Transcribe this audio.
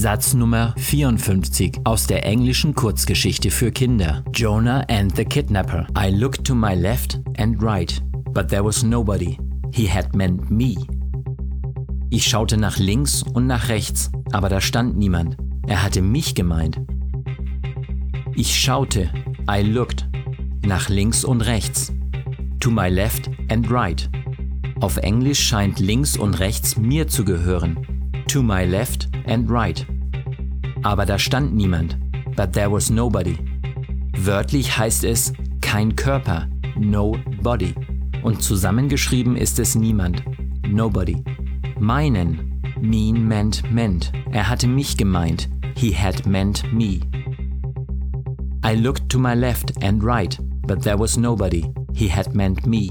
Satz Nummer 54 aus der englischen Kurzgeschichte für Kinder. Jonah and the Kidnapper. I looked to my left and right, but there was nobody. He had meant me. Ich schaute nach links und nach rechts, aber da stand niemand. Er hatte mich gemeint. Ich schaute, I looked, nach links und rechts. To my left and right. Auf Englisch scheint links und rechts mir zu gehören. To my left and right. Aber da stand niemand. But there was nobody. Wörtlich heißt es kein Körper, no body. Und zusammengeschrieben ist es niemand, nobody. Meinen, mean meant meant. Er hatte mich gemeint, he had meant me. I looked to my left and right, but there was nobody. He had meant me.